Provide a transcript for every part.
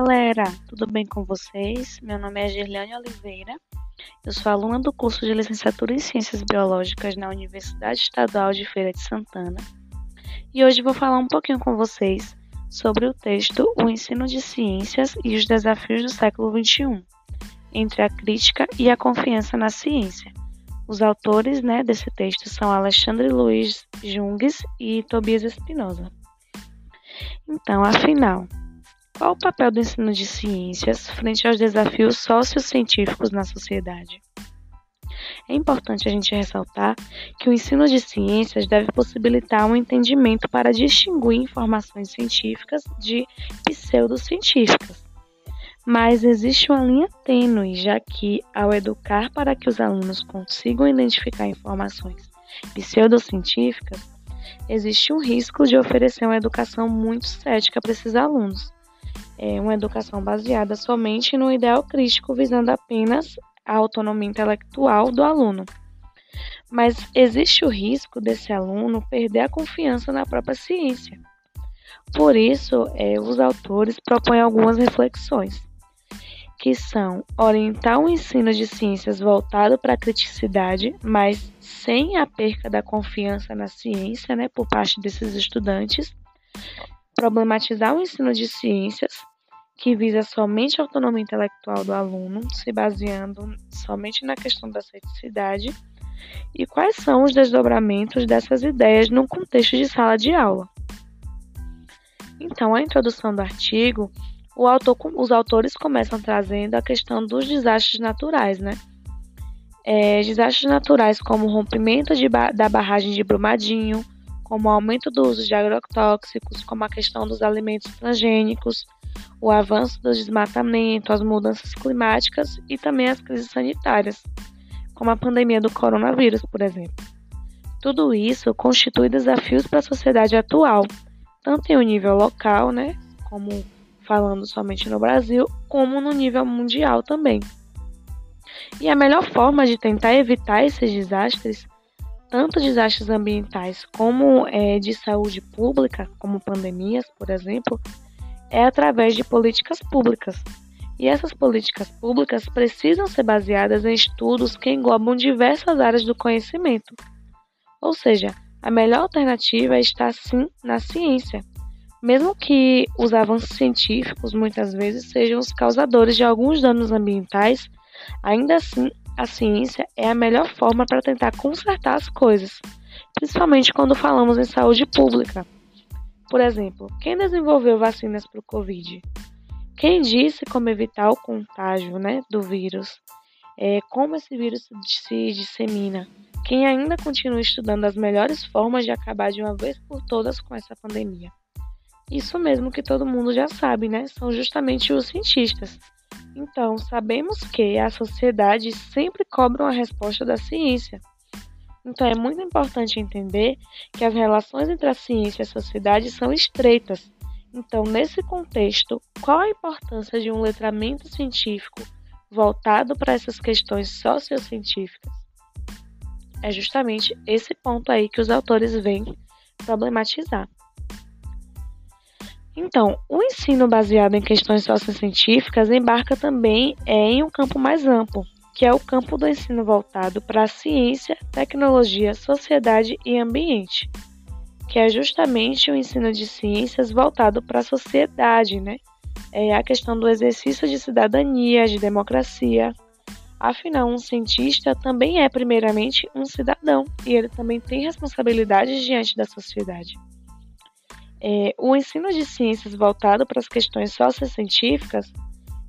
galera, tudo bem com vocês? Meu nome é Gerliane Oliveira, eu sou aluna do curso de licenciatura em Ciências Biológicas na Universidade Estadual de Feira de Santana e hoje vou falar um pouquinho com vocês sobre o texto O Ensino de Ciências e os Desafios do Século XXI, entre a crítica e a confiança na ciência. Os autores né, desse texto são Alexandre Luiz Jungues e Tobias Espinosa. Então, afinal, qual o papel do ensino de ciências frente aos desafios sociocientíficos na sociedade? É importante a gente ressaltar que o ensino de ciências deve possibilitar um entendimento para distinguir informações científicas de pseudocientíficas. Mas existe uma linha tênue, já que, ao educar para que os alunos consigam identificar informações pseudocientíficas, existe um risco de oferecer uma educação muito cética para esses alunos. É uma educação baseada somente no ideal crítico, visando apenas a autonomia intelectual do aluno. Mas existe o risco desse aluno perder a confiança na própria ciência. Por isso, é, os autores propõem algumas reflexões, que são orientar o ensino de ciências voltado para a criticidade, mas sem a perca da confiança na ciência né, por parte desses estudantes, problematizar o ensino de ciências, que visa somente a autonomia intelectual do aluno, se baseando somente na questão da ceticidade, e quais são os desdobramentos dessas ideias num contexto de sala de aula. Então, a introdução do artigo, autor, os autores começam trazendo a questão dos desastres naturais, né? É, desastres naturais como rompimento ba da barragem de Brumadinho, como o aumento do uso de agrotóxicos, como a questão dos alimentos transgênicos, o avanço do desmatamento, as mudanças climáticas e também as crises sanitárias, como a pandemia do coronavírus, por exemplo. Tudo isso constitui desafios para a sociedade atual, tanto em um nível local, né, como falando somente no Brasil, como no nível mundial também. E a melhor forma de tentar evitar esses desastres, tanto desastres ambientais como é, de saúde pública, como pandemias, por exemplo, é através de políticas públicas. E essas políticas públicas precisam ser baseadas em estudos que englobam diversas áreas do conhecimento. Ou seja, a melhor alternativa é estar sim na ciência, mesmo que os avanços científicos muitas vezes sejam os causadores de alguns danos ambientais, ainda assim a ciência é a melhor forma para tentar consertar as coisas, principalmente quando falamos em saúde pública. Por exemplo, quem desenvolveu vacinas para o Covid? Quem disse como evitar o contágio né, do vírus? É, como esse vírus se dissemina? Quem ainda continua estudando as melhores formas de acabar de uma vez por todas com essa pandemia? Isso mesmo que todo mundo já sabe, né? São justamente os cientistas. Então, sabemos que a sociedade sempre cobra uma resposta da ciência. Então, é muito importante entender que as relações entre a ciência e a sociedade são estreitas. Então, nesse contexto, qual a importância de um letramento científico voltado para essas questões sociocientíficas? É justamente esse ponto aí que os autores vêm problematizar. Então, o ensino baseado em questões sociocientíficas embarca também em um campo mais amplo, que é o campo do ensino voltado para a ciência, tecnologia, sociedade e ambiente, que é justamente o ensino de ciências voltado para a sociedade, né? É a questão do exercício de cidadania, de democracia. Afinal, um cientista também é primeiramente um cidadão e ele também tem responsabilidades diante da sociedade. É, o ensino de ciências voltado para as questões sociocientíficas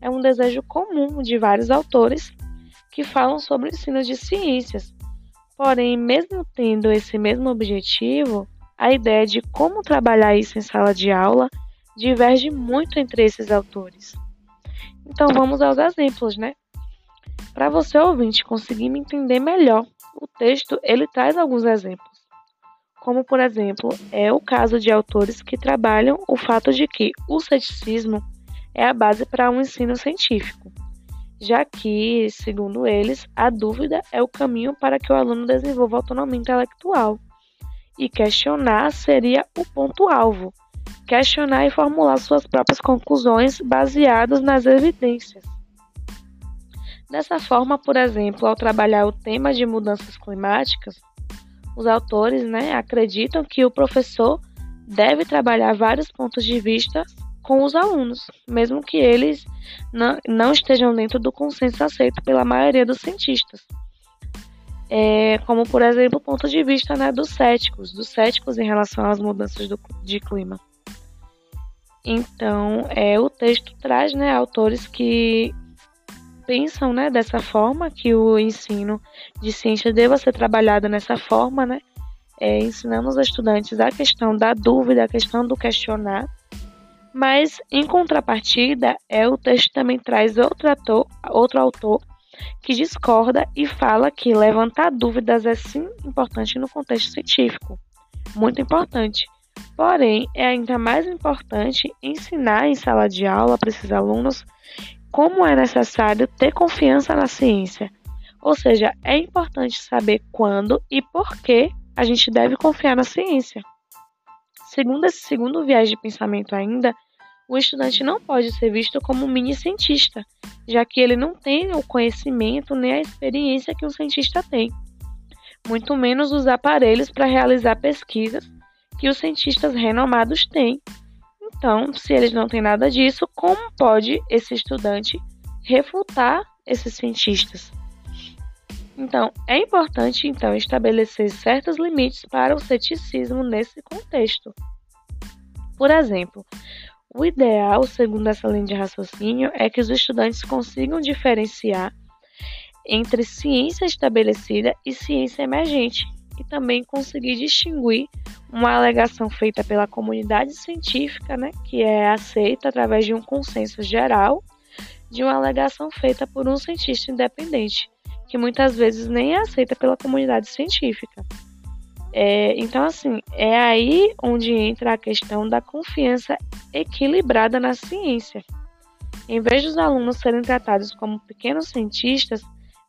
é um desejo comum de vários autores que falam sobre o ensino de ciências. Porém, mesmo tendo esse mesmo objetivo, a ideia de como trabalhar isso em sala de aula diverge muito entre esses autores. Então vamos aos exemplos, né? Para você ouvinte conseguir me entender melhor, o texto ele traz alguns exemplos. Como por exemplo, é o caso de autores que trabalham o fato de que o ceticismo é a base para um ensino científico já que, segundo eles, a dúvida é o caminho para que o aluno desenvolva autonomia intelectual. E questionar seria o ponto-alvo, questionar e formular suas próprias conclusões baseadas nas evidências. Dessa forma, por exemplo, ao trabalhar o tema de mudanças climáticas, os autores né, acreditam que o professor deve trabalhar vários pontos de vista com os alunos, mesmo que eles não, não estejam dentro do consenso aceito pela maioria dos cientistas. É, como, por exemplo, o ponto de vista né, dos céticos, dos céticos em relação às mudanças do, de clima. Então, é, o texto traz né, autores que pensam né, dessa forma, que o ensino de ciência deva ser trabalhado nessa forma, né, é, ensinando os estudantes a questão da dúvida, a questão do questionar, mas em contrapartida, é, o texto também traz outro, ator, outro autor que discorda e fala que levantar dúvidas é sim importante no contexto científico, muito importante. Porém, é ainda mais importante ensinar em sala de aula para esses alunos como é necessário ter confiança na ciência. Ou seja, é importante saber quando e por que a gente deve confiar na ciência. Segundo esse segundo viés de pensamento ainda, o estudante não pode ser visto como um mini cientista, já que ele não tem o conhecimento nem a experiência que um cientista tem, muito menos os aparelhos para realizar pesquisas que os cientistas renomados têm. Então, se eles não têm nada disso, como pode esse estudante refutar esses cientistas? Então, é importante então estabelecer certos limites para o ceticismo nesse contexto. Por exemplo, o ideal, segundo essa linha de raciocínio, é que os estudantes consigam diferenciar entre ciência estabelecida e ciência emergente, e também conseguir distinguir uma alegação feita pela comunidade científica, né, que é aceita através de um consenso geral, de uma alegação feita por um cientista independente, que muitas vezes nem é aceita pela comunidade científica. É, então, assim, é aí onde entra a questão da confiança equilibrada na ciência. Em vez dos alunos serem tratados como pequenos cientistas,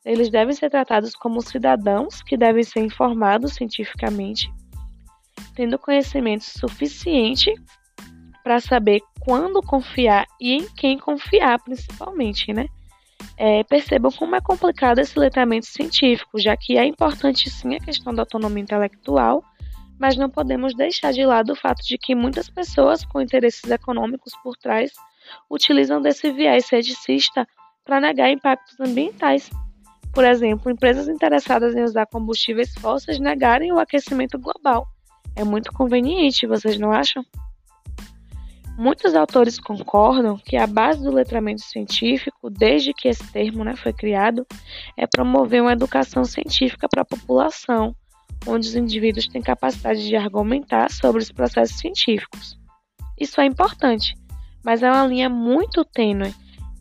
eles devem ser tratados como cidadãos que devem ser informados cientificamente, tendo conhecimento suficiente para saber quando confiar e em quem confiar, principalmente, né? é, percebam como é complicado esse letramento científico, já que é importante sim a questão da autonomia intelectual, mas não podemos deixar de lado o fato de que muitas pessoas com interesses econômicos por trás utilizam desse viés ceticista para negar impactos ambientais. Por exemplo, empresas interessadas em usar combustíveis fósseis negarem o aquecimento global. É muito conveniente, vocês não acham? Muitos autores concordam que a base do letramento científico, desde que esse termo né, foi criado, é promover uma educação científica para a população, onde os indivíduos têm capacidade de argumentar sobre os processos científicos. Isso é importante, mas é uma linha muito tênue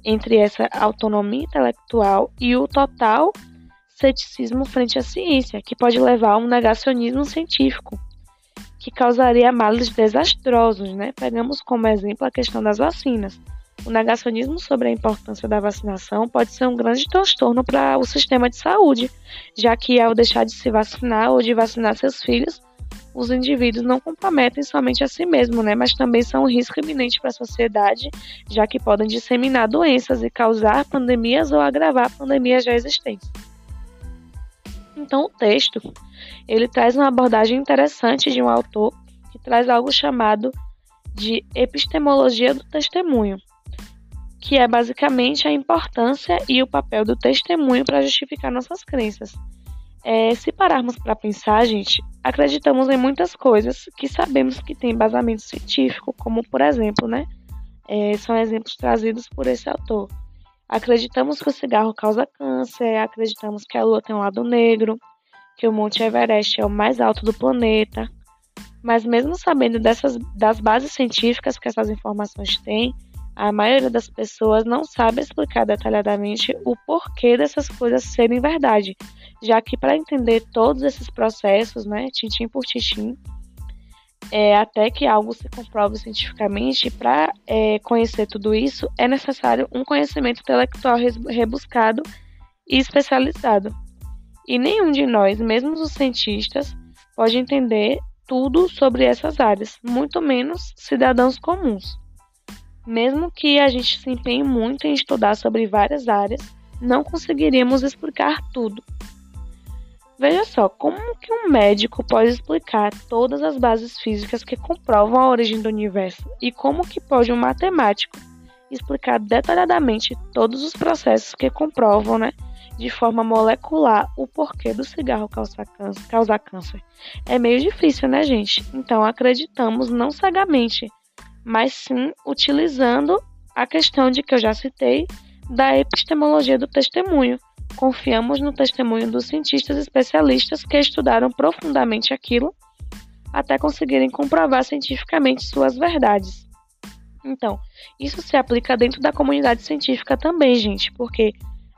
entre essa autonomia intelectual e o total ceticismo frente à ciência, que pode levar a um negacionismo científico que causaria males desastrosos, né? Pegamos como exemplo a questão das vacinas. O negacionismo sobre a importância da vacinação pode ser um grande transtorno para o sistema de saúde, já que ao deixar de se vacinar ou de vacinar seus filhos, os indivíduos não comprometem somente a si mesmos, né, mas também são um risco iminente para a sociedade, já que podem disseminar doenças e causar pandemias ou agravar pandemias já existentes. Então, o texto ele traz uma abordagem interessante de um autor que traz algo chamado de epistemologia do testemunho, que é basicamente a importância e o papel do testemunho para justificar nossas crenças. É, se pararmos para pensar, gente, acreditamos em muitas coisas que sabemos que tem embasamento científico, como por exemplo, né? É, são exemplos trazidos por esse autor. Acreditamos que o cigarro causa câncer, acreditamos que a lua tem um lado negro, que o Monte Everest é o mais alto do planeta. Mas mesmo sabendo dessas das bases científicas que essas informações têm, a maioria das pessoas não sabe explicar detalhadamente o porquê dessas coisas serem verdade, já que para entender todos esses processos, né, tintim por tintim, é, até que algo se comprove cientificamente, para é, conhecer tudo isso, é necessário um conhecimento intelectual rebuscado e especializado. E nenhum de nós, mesmo os cientistas, pode entender tudo sobre essas áreas, muito menos cidadãos comuns. Mesmo que a gente se empenhe muito em estudar sobre várias áreas, não conseguiríamos explicar tudo. Veja só, como que um médico pode explicar todas as bases físicas que comprovam a origem do universo e como que pode um matemático explicar detalhadamente todos os processos que comprovam, né, de forma molecular o porquê do cigarro causar câncer, câncer. É meio difícil, né, gente? Então acreditamos não cegamente, mas sim utilizando a questão de que eu já citei da epistemologia do testemunho, Confiamos no testemunho dos cientistas especialistas que estudaram profundamente aquilo até conseguirem comprovar cientificamente suas verdades. Então, isso se aplica dentro da comunidade científica também, gente, porque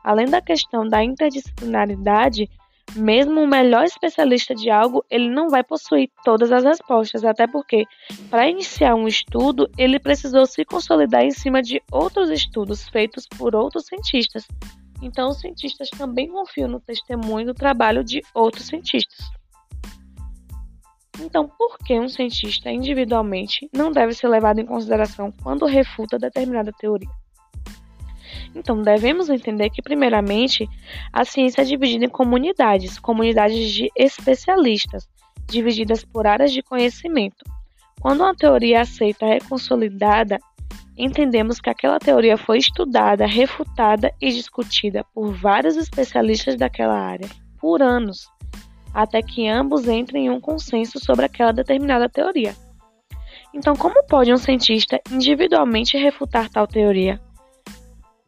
além da questão da interdisciplinaridade, mesmo o melhor especialista de algo, ele não vai possuir todas as respostas, até porque, para iniciar um estudo, ele precisou se consolidar em cima de outros estudos feitos por outros cientistas, então, os cientistas também confiam no testemunho do trabalho de outros cientistas. Então, por que um cientista individualmente não deve ser levado em consideração quando refuta determinada teoria? Então, devemos entender que, primeiramente, a ciência é dividida em comunidades, comunidades de especialistas, divididas por áreas de conhecimento. Quando uma teoria aceita é consolidada, entendemos que aquela teoria foi estudada, refutada e discutida por vários especialistas daquela área por anos, até que ambos entrem em um consenso sobre aquela determinada teoria. Então, como pode um cientista individualmente refutar tal teoria?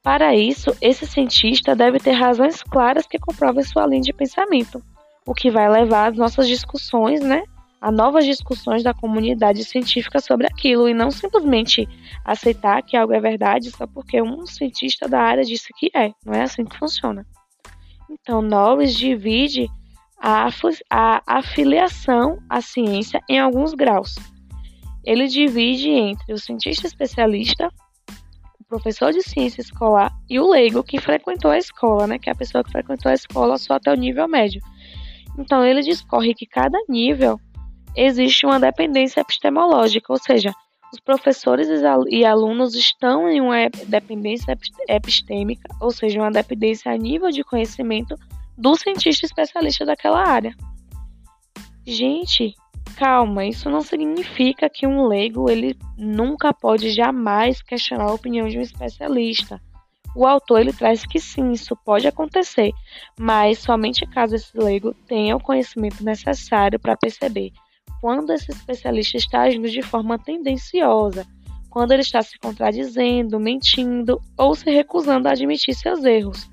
Para isso, esse cientista deve ter razões claras que comprovem sua linha de pensamento, o que vai levar às nossas discussões, né, a novas discussões da comunidade científica sobre aquilo e não simplesmente aceitar que algo é verdade só porque um cientista da área disse que é. Não é assim que funciona. Então, Knowles divide a afiliação à ciência em alguns graus. Ele divide entre o cientista especialista, o professor de ciência escolar e o leigo que frequentou a escola, né, que é a pessoa que frequentou a escola só até o nível médio. Então, ele discorre que cada nível existe uma dependência epistemológica, ou seja, os professores e alunos estão em uma dependência epistêmica, ou seja, uma dependência a nível de conhecimento do cientista especialista daquela área. Gente, calma, isso não significa que um leigo ele nunca pode jamais questionar a opinião de um especialista. O autor ele traz que sim, isso pode acontecer, mas somente caso esse leigo tenha o conhecimento necessário para perceber quando esse especialista está agindo de forma tendenciosa, quando ele está se contradizendo, mentindo ou se recusando a admitir seus erros.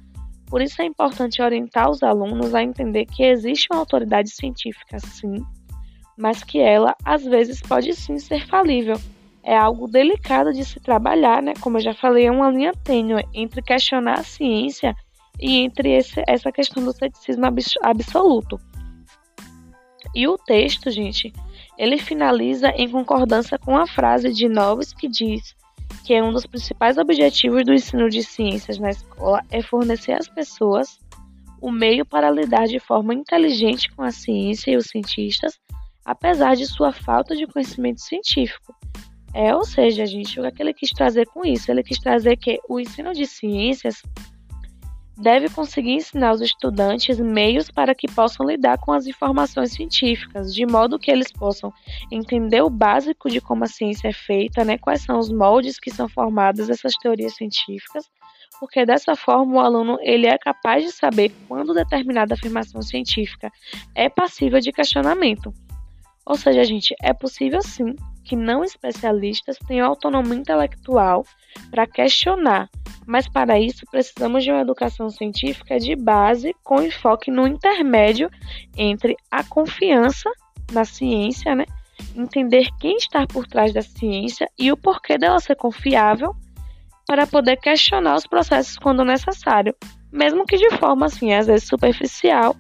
Por isso é importante orientar os alunos a entender que existe uma autoridade científica, sim, mas que ela às vezes pode sim ser falível. É algo delicado de se trabalhar, né? Como eu já falei, é uma linha tênue entre questionar a ciência e entre esse, essa questão do ceticismo absoluto. E o texto, gente, ele finaliza em concordância com a frase de Novos que diz que um dos principais objetivos do ensino de ciências na escola é fornecer às pessoas o meio para lidar de forma inteligente com a ciência e os cientistas, apesar de sua falta de conhecimento científico. É, ou seja, gente, o que ele quis trazer com isso? Ele quis trazer que o ensino de ciências deve conseguir ensinar os estudantes meios para que possam lidar com as informações científicas, de modo que eles possam entender o básico de como a ciência é feita, né, quais são os moldes que são formadas essas teorias científicas, porque dessa forma o aluno ele é capaz de saber quando determinada afirmação científica é passível de questionamento. Ou seja, gente, é possível sim que não especialistas tenham autonomia intelectual para questionar mas para isso precisamos de uma educação científica de base com enfoque no intermédio entre a confiança na ciência, né? entender quem está por trás da ciência e o porquê dela ser confiável para poder questionar os processos quando necessário, mesmo que de forma assim, às vezes superficial,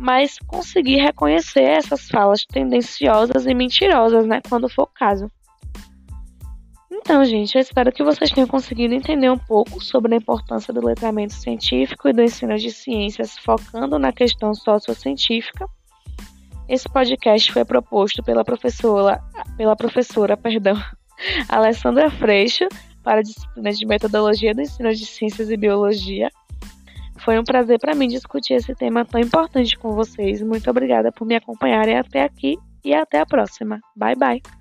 mas conseguir reconhecer essas falas tendenciosas e mentirosas, né, quando for o caso. Então, gente, eu espero que vocês tenham conseguido entender um pouco sobre a importância do letramento científico e do ensino de ciências, focando na questão sociocientífica. Esse podcast foi proposto pela professora, pela professora, perdão, Alessandra Freixo, para a disciplina de Metodologia do Ensino de Ciências e Biologia. Foi um prazer para mim discutir esse tema tão importante com vocês. Muito obrigada por me acompanharem até aqui e até a próxima. Bye bye.